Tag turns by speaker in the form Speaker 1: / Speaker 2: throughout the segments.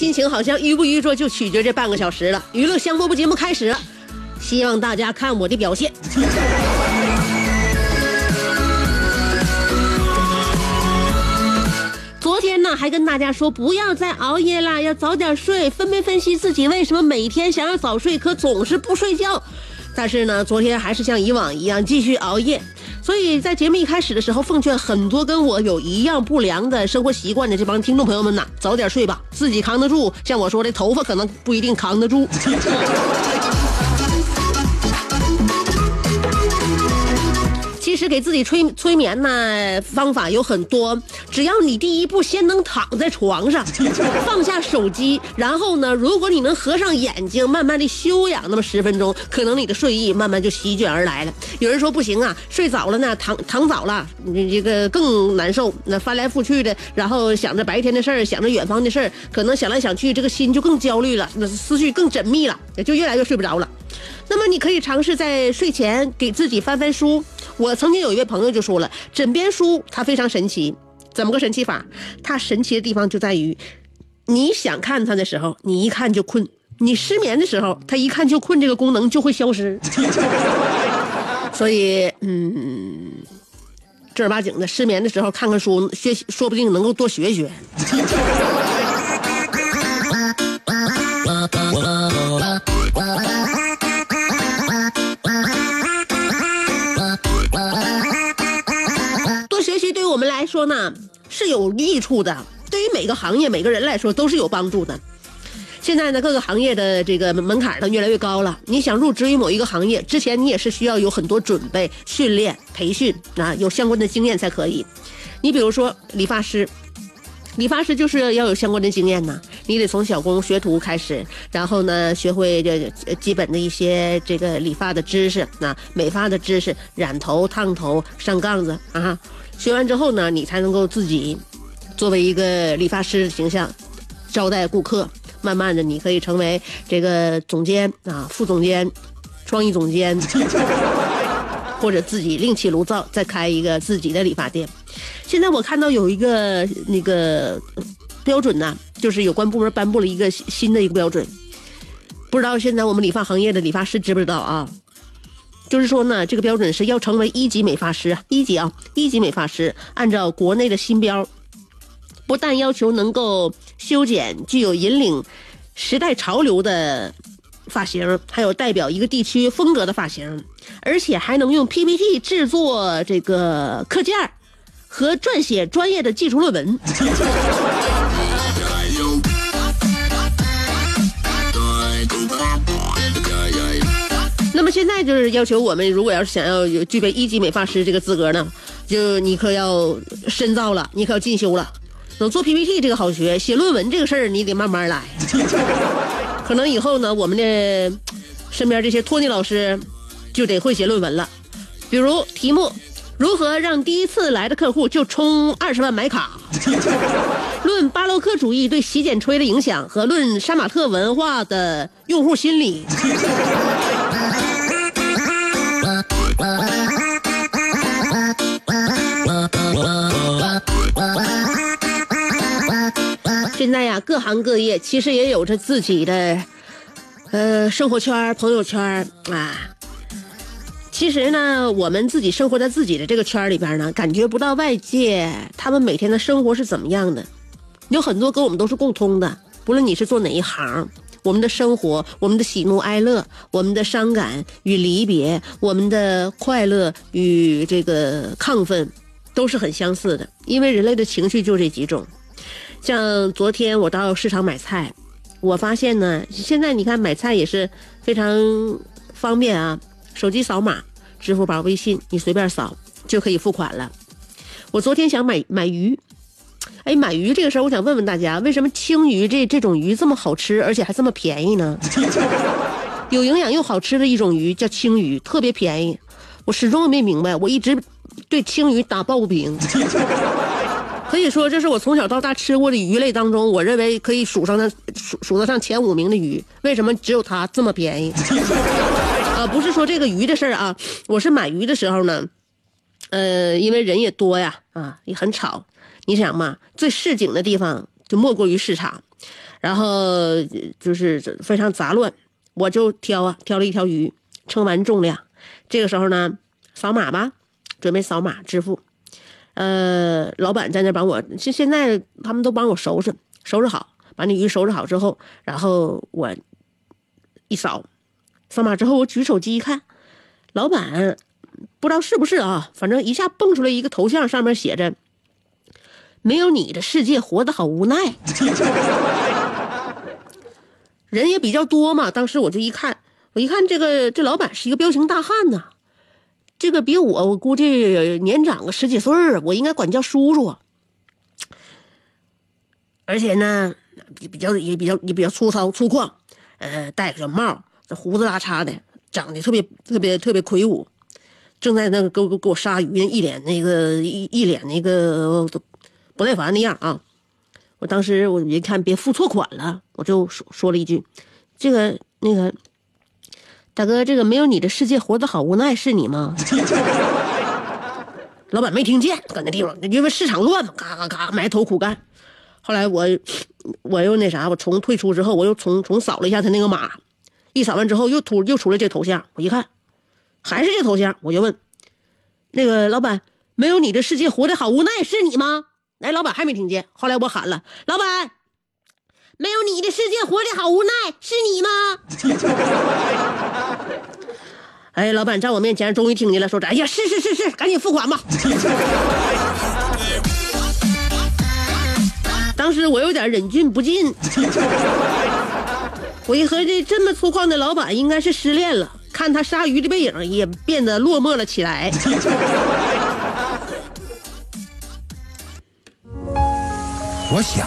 Speaker 1: 心情好像愚不愚拙就取决这半个小时了。娱乐香饽饽节目开始了，希望大家看我的表现。昨天呢，还跟大家说不要再熬夜啦，要早点睡，分没分析自己为什么每天想要早睡，可总是不睡觉。但是呢，昨天还是像以往一样继续熬夜。所以在节目一开始的时候，奉劝很多跟我有一样不良的生活习惯的这帮听众朋友们呐，早点睡吧，自己扛得住。像我说的，头发可能不一定扛得住。其实给自己催催眠呢，方法有很多。只要你第一步先能躺在床上，放下手机，然后呢，如果你能合上眼睛，慢慢的休养那么十分钟，可能你的睡意慢慢就席卷而来了。有人说不行啊，睡早了呢，躺躺早了，你这个更难受。那翻来覆去的，然后想着白天的事儿，想着远方的事儿，可能想来想去，这个心就更焦虑了，那思绪更缜密了，也就越来越睡不着了。那么你可以尝试在睡前给自己翻翻书。我曾经有一位朋友就说了，枕边书它非常神奇，怎么个神奇法？它神奇的地方就在于，你想看它的时候，你一看就困；你失眠的时候，它一看就困，这个功能就会消失。所以，嗯，正儿八经的失眠的时候看看书，学说不定能够多学学。多学说呢是有益处的，对于每个行业每个人来说都是有帮助的。现在呢，各个行业的这个门槛呢越来越高了。你想入职于某一个行业，之前你也是需要有很多准备、训练、培训啊，有相关的经验才可以。你比如说理发师，理发师就是要有相关的经验呐。你得从小工学徒开始，然后呢，学会这基本的一些这个理发的知识啊，美发的知识，染头、烫头、上杠子啊。学完之后呢，你才能够自己作为一个理发师的形象招待顾客。慢慢的，你可以成为这个总监啊，副总监、创意总监，或者自己另起炉灶，再开一个自己的理发店。现在我看到有一个那个标准呢，就是有关部门颁布了一个新的一个标准，不知道现在我们理发行业的理发师知不知道啊？就是说呢，这个标准是要成为一级美发师，一级啊，一级美发师，按照国内的新标。不但要求能够修剪具有引领时代潮流的发型，还有代表一个地区风格的发型，而且还能用 PPT 制作这个课件和撰写专业的技术论文。现在就是要求我们，如果要是想要有具备一级美发师这个资格呢，就你可要深造了，你可要进修了。能做 PPT 这个好学，写论文这个事儿你得慢慢来。可能以后呢，我们的身边这些托尼老师就得会写论文了。比如题目：如何让第一次来的客户就充二十万买卡？论巴洛克主义对洗剪吹的影响和论杀马特文化的用户心理。现在呀，各行各业其实也有着自己的，呃，生活圈、朋友圈啊。其实呢，我们自己生活在自己的这个圈里边呢，感觉不到外界他们每天的生活是怎么样的。有很多跟我们都是共通的，不论你是做哪一行，我们的生活、我们的喜怒哀乐、我们的伤感与离别、我们的快乐与这个亢奋，都是很相似的。因为人类的情绪就这几种。像昨天我到市场买菜，我发现呢，现在你看买菜也是非常方便啊，手机扫码，支付宝、微信，你随便扫就可以付款了。我昨天想买买鱼。哎，买鱼这个事儿，我想问问大家，为什么青鱼这这种鱼这么好吃，而且还这么便宜呢？有营养又好吃的一种鱼叫青鱼，特别便宜。我始终没明白，我一直对青鱼打抱不平。可以说，这是我从小到大吃过的鱼类当中，我认为可以数上的数数得上前五名的鱼。为什么只有它这么便宜？啊，不是说这个鱼的事儿啊，我是买鱼的时候呢，呃，因为人也多呀，啊，也很吵。你想嘛，最市井的地方就莫过于市场，然后就是非常杂乱，我就挑啊挑了一条鱼，称完重量，这个时候呢，扫码吧，准备扫码支付，呃，老板在那帮我，现现在他们都帮我收拾收拾好，把那鱼收拾好之后，然后我一扫，扫码之后我举手机一看，老板不知道是不是啊，反正一下蹦出来一个头像，上面写着。没有你的世界，活得好无奈。人也比较多嘛，当时我就一看，我一看这个这老板是一个彪形大汉呐，这个比我我估计年长个十几岁儿，我应该管叫叔叔。而且呢，比较也比较也比较粗糙粗犷，呃，戴个小帽，这胡子拉碴的，长得特别特别特别魁梧，正在那个给我给我杀鱼呢，一脸那个一一脸那个。不耐烦那样啊！我当时我一看别付错款了，我就说说了一句：“这个那个大哥，这个没有你的世界活得好无奈，是你吗？” 老板没听见，搁那地方，因为市场乱嘛，嘎嘎嘎埋头苦干。后来我我又那啥，我从退出之后，我又重重扫了一下他那个码，一扫完之后又突又出来这头像，我一看还是这头像，我就问那个老板：“没有你的世界活得好无奈，是你吗？”哎，老板还没听见。后来我喊了：“老板，没有你的世界活得好无奈，是你吗？” 哎，老板在我面前终于听见了，说：“哎呀，是是是是，赶紧付款吧。”当时我有点忍俊不禁，我一合计，这么粗犷的老板应该是失恋了，看他鲨鱼的背影也变得落寞了起来。
Speaker 2: 我想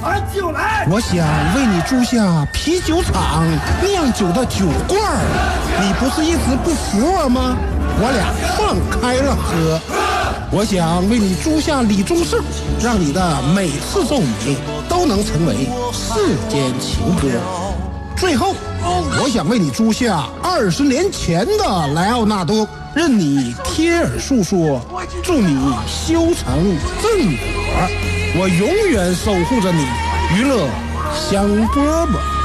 Speaker 3: 把酒来！
Speaker 2: 我想为你租下啤酒厂酿酒的酒罐儿，你不是一直不服我吗？我俩放开了喝。我想为你租下李宗盛，让你的每次奏鸣都能成为世间情歌。最后，我想为你租下二十年前的莱奥纳多，任你贴耳诉说，祝你修成正果。我永远守护着你，娱乐香饽饽。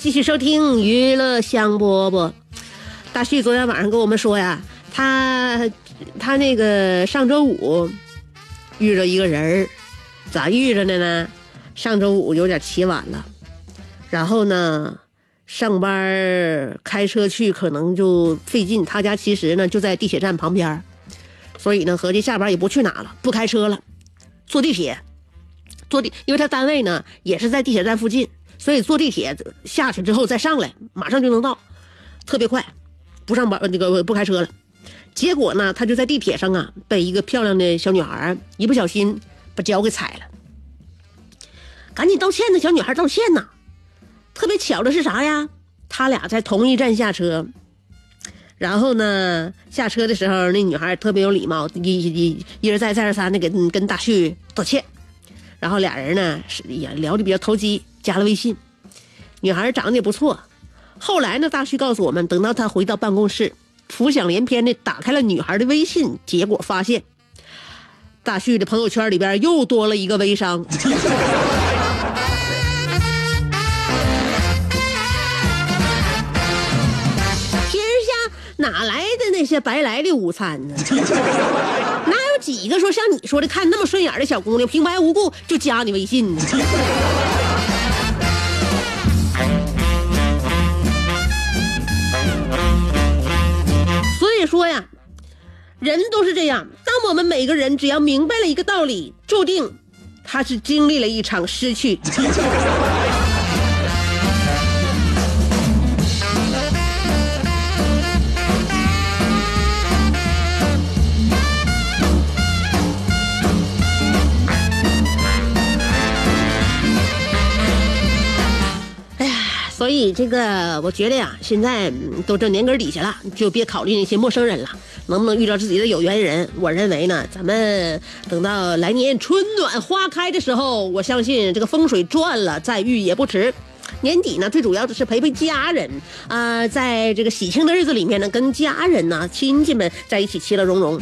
Speaker 1: 继续收听娱乐香饽饽。大旭昨天晚上跟我们说呀，他他那个上周五遇着一个人儿，咋遇着的呢？上周五有点起晚了，然后呢，上班开车去可能就费劲。他家其实呢就在地铁站旁边，所以呢合计下班也不去哪了，不开车了，坐地铁。坐地，因为他单位呢也是在地铁站附近，所以坐地铁下去之后再上来，马上就能到，特别快。不上班，那个不开车了。结果呢，他就在地铁上啊，被一个漂亮的小女孩一不小心把脚给踩了。赶紧道歉呢，小女孩道歉呢。特别巧的是啥呀？他俩在同一站下车，然后呢，下车的时候那女孩特别有礼貌，一一一而再再而三的给跟大旭道歉。然后俩人呢是也聊的比较投机，加了微信。女孩长得也不错。后来呢，大旭告诉我们，等到他回到办公室，浮想联翩的打开了女孩的微信，结果发现，大旭的朋友圈里边又多了一个微商。天下哪来的那些白来的午餐呢？哪有几个说像你说的看那么顺眼的小姑娘，平白无故就加你微信呢？以说呀，人都是这样。当我们每个人只要明白了一个道理，注定他是经历了一场失去。所以这个我觉得呀，现在都这年根底下了，就别考虑那些陌生人了。能不能遇到自己的有缘人？我认为呢，咱们等到来年春暖花开的时候，我相信这个风水转了，再遇也不迟。年底呢，最主要的是陪陪家人啊、在这个喜庆的日子里面呢，跟家人呢、亲戚们在一起其乐融融，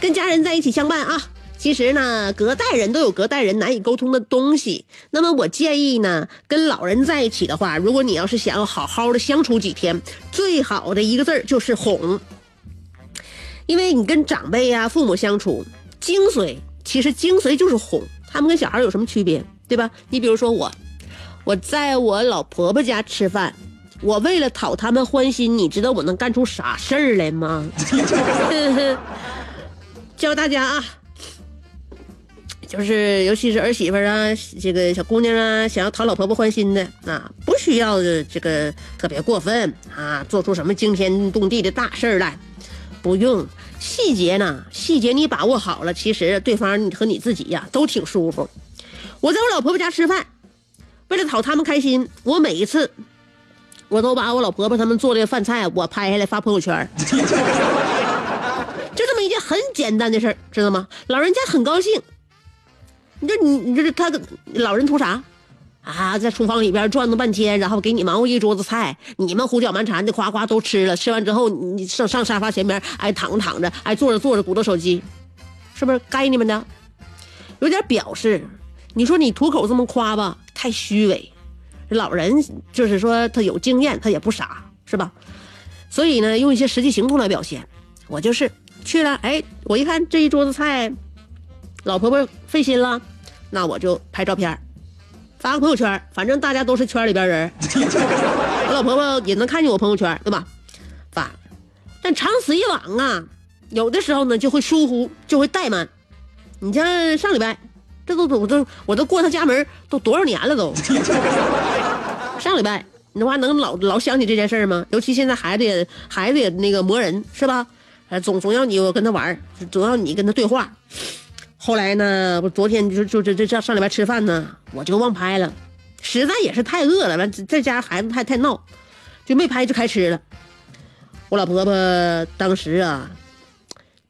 Speaker 1: 跟家人在一起相伴啊。其实呢，隔代人都有隔代人难以沟通的东西。那么我建议呢，跟老人在一起的话，如果你要是想要好好的相处几天，最好的一个字儿就是哄。因为你跟长辈呀、父母相处，精髓其实精髓就是哄。他们跟小孩有什么区别，对吧？你比如说我，我在我老婆婆家吃饭，我为了讨他们欢心，你知道我能干出啥事儿来吗？教大家啊，就是尤其是儿媳妇啊，这个小姑娘啊，想要讨老婆婆欢心的啊，不需要这个特别过分啊，做出什么惊天动地的大事儿来，不用细节呢，细节你把握好了，其实对方和你自己呀都挺舒服。我在我老婆婆家吃饭，为了讨他们开心，我每一次我都把我老婆婆他们做的饭菜我拍下来发朋友圈。就这么一件很简单的事儿，知道吗？老人家很高兴。你这你你这是他老人图啥？啊，在厨房里边转腾半天，然后给你忙活一桌子菜，你们胡搅蛮缠的，夸夸都吃了。吃完之后，你上上沙发前面，哎，躺着躺着，哎，坐着坐着，鼓捣手机，是不是该你们的？有点表示。你说你吐口这么夸吧，太虚伪。老人就是说他有经验，他也不傻，是吧？所以呢，用一些实际行动来表现。我就是去了，哎，我一看这一桌子菜，老婆婆费心了，那我就拍照片，发个朋友圈，反正大家都是圈里边人，我老婆婆也能看见我朋友圈，对吧？发，但长此以往啊，有的时候呢就会疏忽，就会怠慢。你像上礼拜，这都我都我都过他家门都多少年了都，上礼拜你话能老老想起这件事儿吗？尤其现在孩子也孩子也那个磨人是吧？总总要你跟他玩儿，总要你跟他对话。后来呢，我昨天就就这这这上里边吃饭呢，我就忘拍了，实在也是太饿了，完在家孩子太太闹，就没拍就开吃了。我老婆婆当时啊，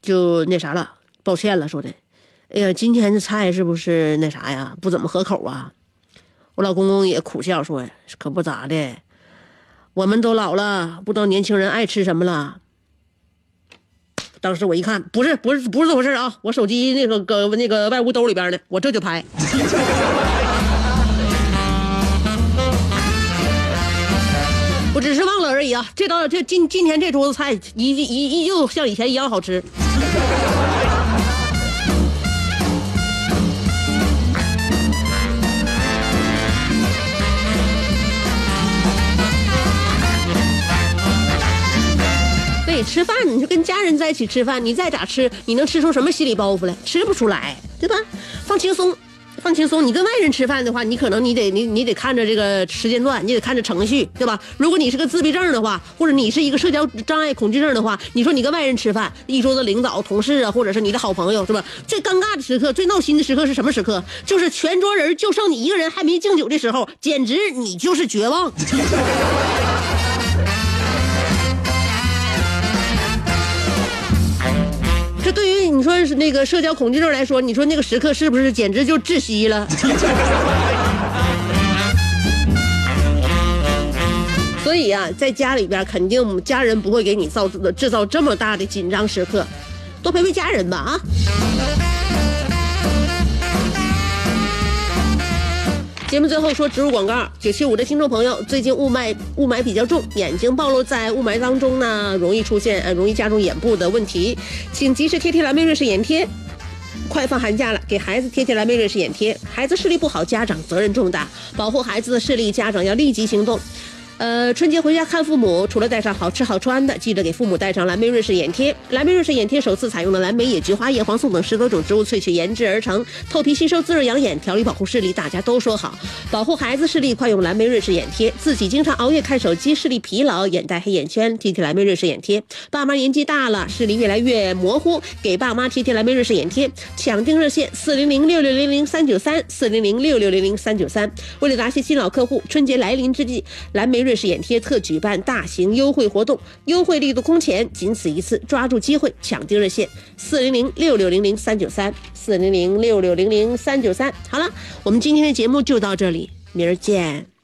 Speaker 1: 就那啥了，抱歉了，说的，哎呀，今天的菜是不是那啥呀，不怎么合口啊？我老公公也苦笑说，可不咋的，我们都老了，不知道年轻人爱吃什么了。当时我一看，不是不是不是这回事啊！我手机那个搁那个外屋兜里边呢，我这就拍。我只是忘了而已啊！这道这今今天这桌子菜依依依旧像以前一样好吃。吃饭你就跟家人在一起吃饭，你再咋吃，你能吃出什么心理包袱来？吃不出来，对吧？放轻松。放轻松，你跟外人吃饭的话，你可能你得你你得看着这个时间段，你得看着程序，对吧？如果你是个自闭症的话，或者你是一个社交障碍恐惧症的话，你说你跟外人吃饭，一桌子领导、同事啊，或者是你的好朋友，是吧？最尴尬的时刻、最闹心的时刻是什么时刻？就是全桌人就剩你一个人还没敬酒的时候，简直你就是绝望。你说是那个社交恐惧症来说，你说那个时刻是不是简直就窒息了？所以啊，在家里边肯定家人不会给你造制造这么大的紧张时刻，多陪陪家人吧啊！节目最后说植入广告，九七五的听众朋友，最近雾霾雾霾比较重，眼睛暴露在雾霾当中呢，容易出现呃容易加重眼部的问题，请及时贴贴蓝莓瑞士眼贴。快放寒假了，给孩子贴贴蓝莓瑞士眼贴。孩子视力不好，家长责任重大，保护孩子的视力，家长要立即行动。呃，春节回家看父母，除了带上好吃好穿的，记得给父母带上蓝莓瑞士眼贴。蓝莓瑞士眼贴首次采用了蓝莓、野菊花、叶黄素等十多种植物萃取研制而成，透皮吸收，滋润养眼，调理保护视力。大家都说好，保护孩子视力，快用蓝莓瑞士眼贴。自己经常熬夜看手机，视力疲劳，眼袋、黑眼圈，贴贴蓝莓瑞士眼贴。爸妈年纪大了，视力越来越模糊，给爸妈贴贴蓝莓瑞士眼贴。抢订热线：四零零六六零零三九三，四零零六六零零三九三。为了答谢新老客户，春节来临之际，蓝莓瑞。瑞士眼贴特举办大型优惠活动，优惠力度空前，仅此一次，抓住机会抢订热线：四零零六六零零三九三，四零零六六零零三九三。好了，我们今天的节目就到这里，明儿见。